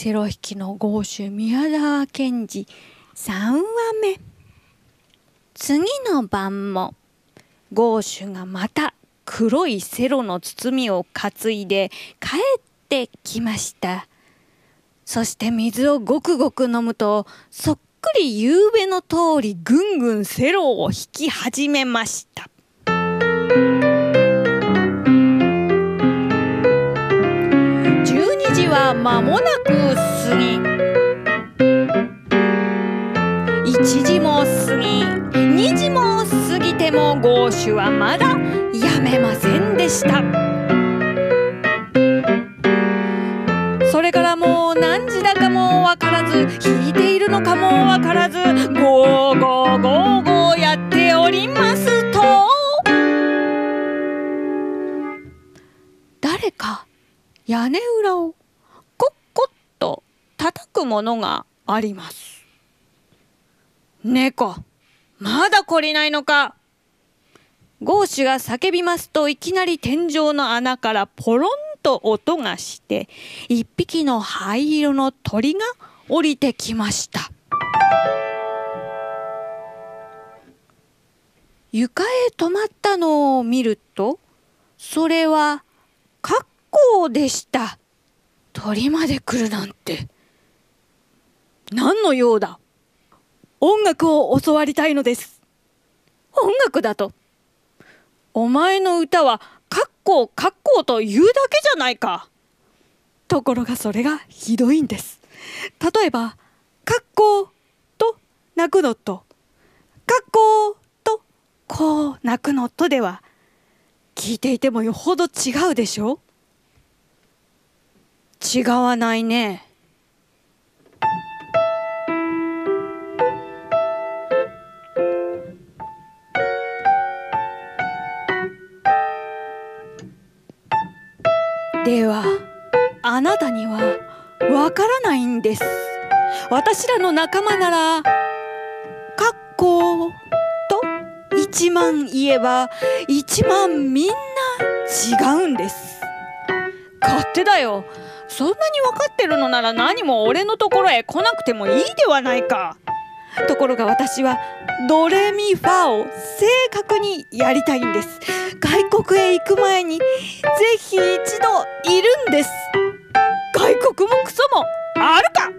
セロ引きの豪州宮沢賢治3話目。次の晩も豪州がまた黒いセロの包みを担いで帰ってきました。そして水をごくごく飲むとそっくり夕べの通りぐんぐんセロを引き始めました。は間もなく過ぎ。1時も過ぎ2時も過ぎてもゴーシュはまだやめませんでした。それからもう何時だかもわからず弾いているのかもわからずゴーゴーゴーゴーやっておりますと。誰か屋根裏をくものがあります。猫。まだ懲りないのか。ゴーシュが叫びますといきなり天井の穴からポロンと音がして一匹の灰色の鳥が降りてきました。床へ止まったのを見るとそれはカッコウでした。鳥まで来るなんて。何の用だ？音楽を教わりたいのです。音楽だと。お前の歌はカッコウカッコと言うだけじゃないか。ところがそれがひどいんです。例えばカッコと泣くのとカッコとこう泣くのとでは聞いていてもよほど違うでしょ？違わないね。ではあなたにはわからないんです。私らの仲間なら「かっこ」と1万言えば1万みんな違うんです。勝手だよ。そんなに分かってるのなら何も俺のところへ来なくてもいいではないか。ところが私はドレミファを正確にやりたいんです。外国へ行く前にぜひ一度いるんです。外国もクソもあるか？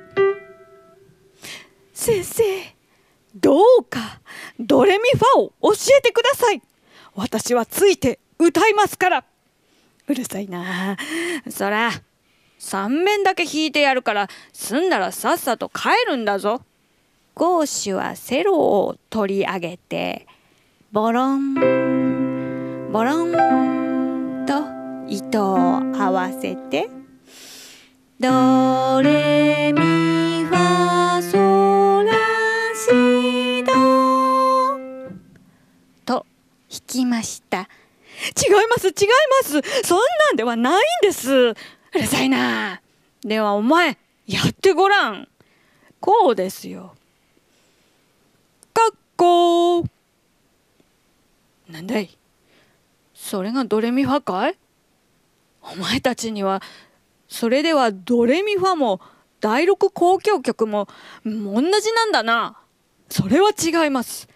先生どうかドレミファを教えてください。私はついて歌いますから。うるさいな。そら3面だけ弾いてやるから済んだらさっさと帰るんだぞ。ゴーシュはセロを取り上げてボロンボロンと糸を合わせてドレミファソラシド。と弾きました。違います違います。そんなんではないんです。うるさいな。ではお前やってごらん。こうですよ。こなんだい。それがドレミファかい？お前たちにはそれではドレミファも第六交響曲も同じなんだな。それは違います。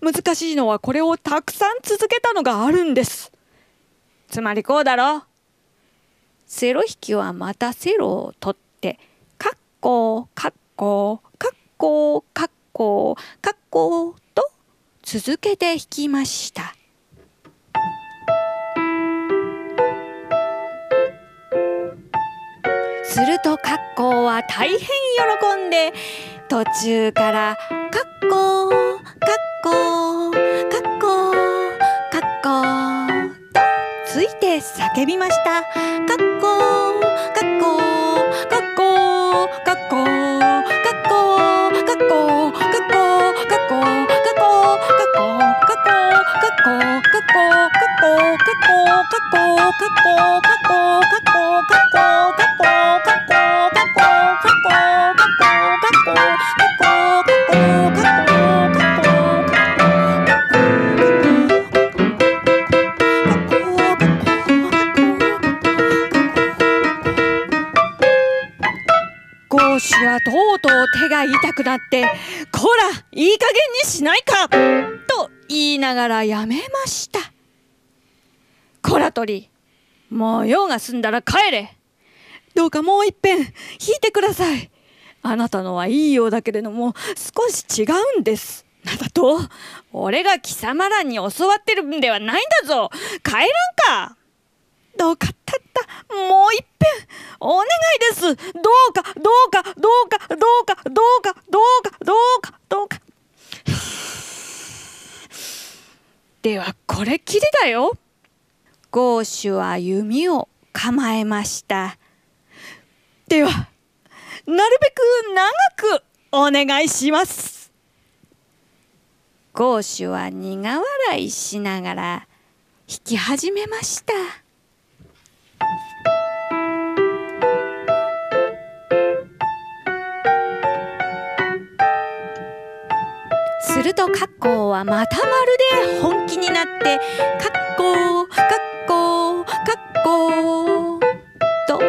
難しいのはこれをたくさん続けたのがあるんです。つまりこうだろ。セロ弾きはまたセロを取ってカッコカッコカッコカッコカッコ続けて弾きました。するとカッコは大変喜んで途中からカッコカッコカッコカッコとついて叫びました。カッコカゴーシュはとうとう手が痛くなって「こらいい加減にしないか!」と言いながらやめました。こら鳥もう用が済んだら帰れ。どうかもういっぺん弾いてください。あなたのはいいようだけれども少し違うんです。なんだと俺が貴様らに教わってるんではないんだぞ。帰らんか。どうかたったもういっぺんお願いです。どうかどうかどうかどうかどうかどうかどうかどうか。ではこれきりだよ。ゴーシュは弓を構えました。ではなるべく長くお願いします。ゴーシュは苦笑いしながら弾き始めました。するとカッコウはまたまるで本気になって「カッコウカッコウカッコウ」と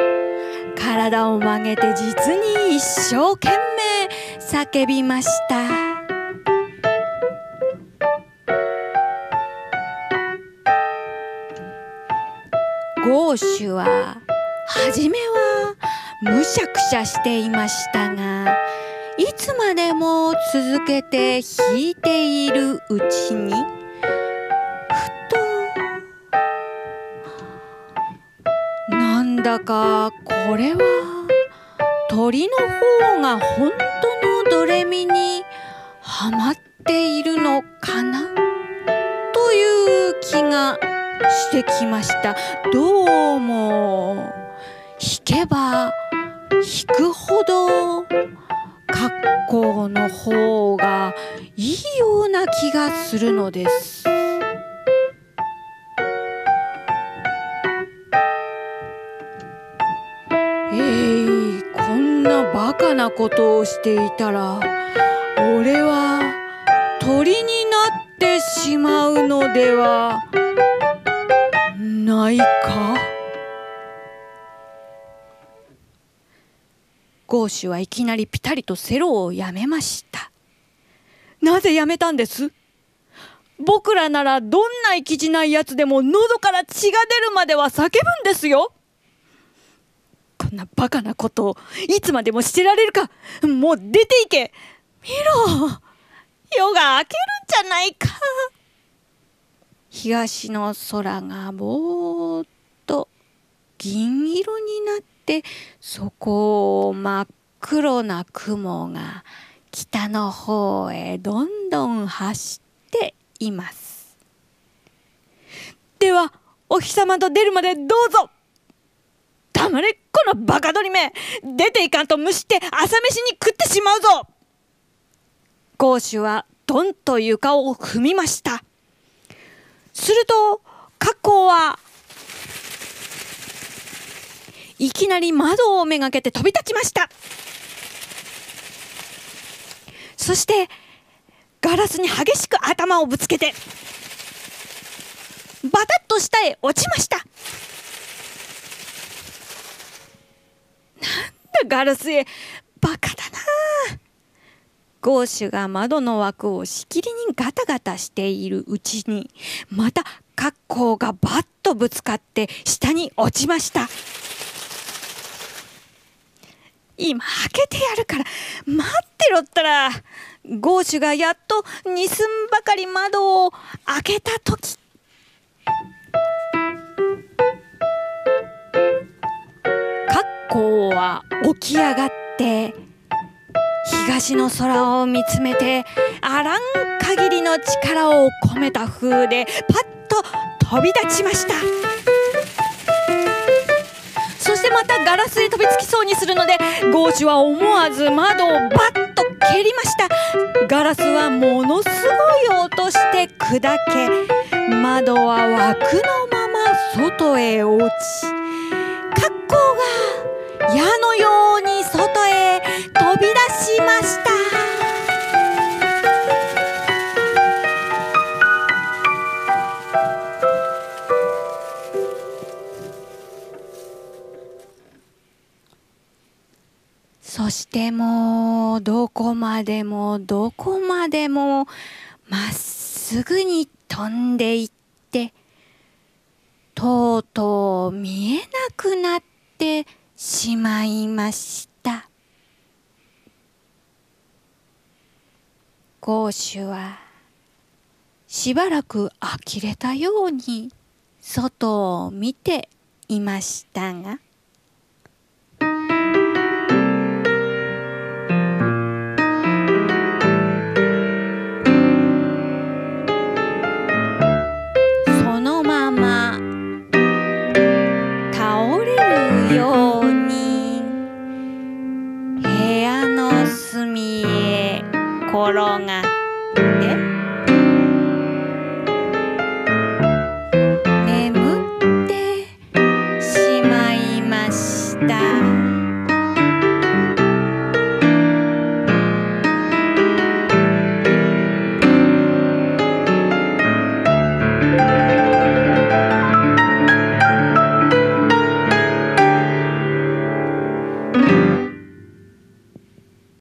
体を曲げて実に一生懸命叫びました。ゴーシュは初めはむしゃくしゃしていましたがいつまでも続けて弾いているうちにふとなんだかこれは鳥の方が本当のドレミにはまっているのかな？という気がしてきましたどうも弾けば弾くほど格好の方がいいような気がするのです。えー、こんなバカなことをしていたら俺は鳥になってしまうのではないか？ゴーシュはいきなりピタリとセロをやめました。なぜやめたんです？僕らならどんな生きじないやつでも喉から血が出るまでは叫ぶんですよ。こんなバカなことをいつまでもしてられるか？もう出ていけ。見ろ。夜が明けるんじゃないか。東の空がぼーっと銀色になってそこを真っ黒な雲が北の方へどんどん走っています。ではお日様と出るまでどうぞ。黙れこのバカ鳥め出ていかんと蒸して朝飯に食ってしまうぞ。ゴーシュはどんと床を踏みました。するとカッコウはいきなり窓をめがけて飛び立ちました。そしてガラスに激しく頭をぶつけてバタッと下へ落ちました。なんだガラスへゴーシュが窓の枠をしきりにガタガタしているうちにまた格好がバッとぶつかって下に落ちました。今開けてやるから待ってろったらゴーシュがやっと二寸ばかり窓を開けた時。格好は起き上がって東の空を見つめてあらん限りの力を込めた風でパッと飛び立ちました。そしてまたガラスへ飛びつきそうにするのでゴーシュは思わず窓をバッと蹴りました。ガラスはものすごい音して砕け窓は枠のまま外へ落ち格好が矢のように外へ飛び出しました。そしてもうどこまでもどこまでもまっすぐに飛んでいってとうとう見えなくなってしまいました。ゴーシュはしばらく呆れたように外を見ていましたが that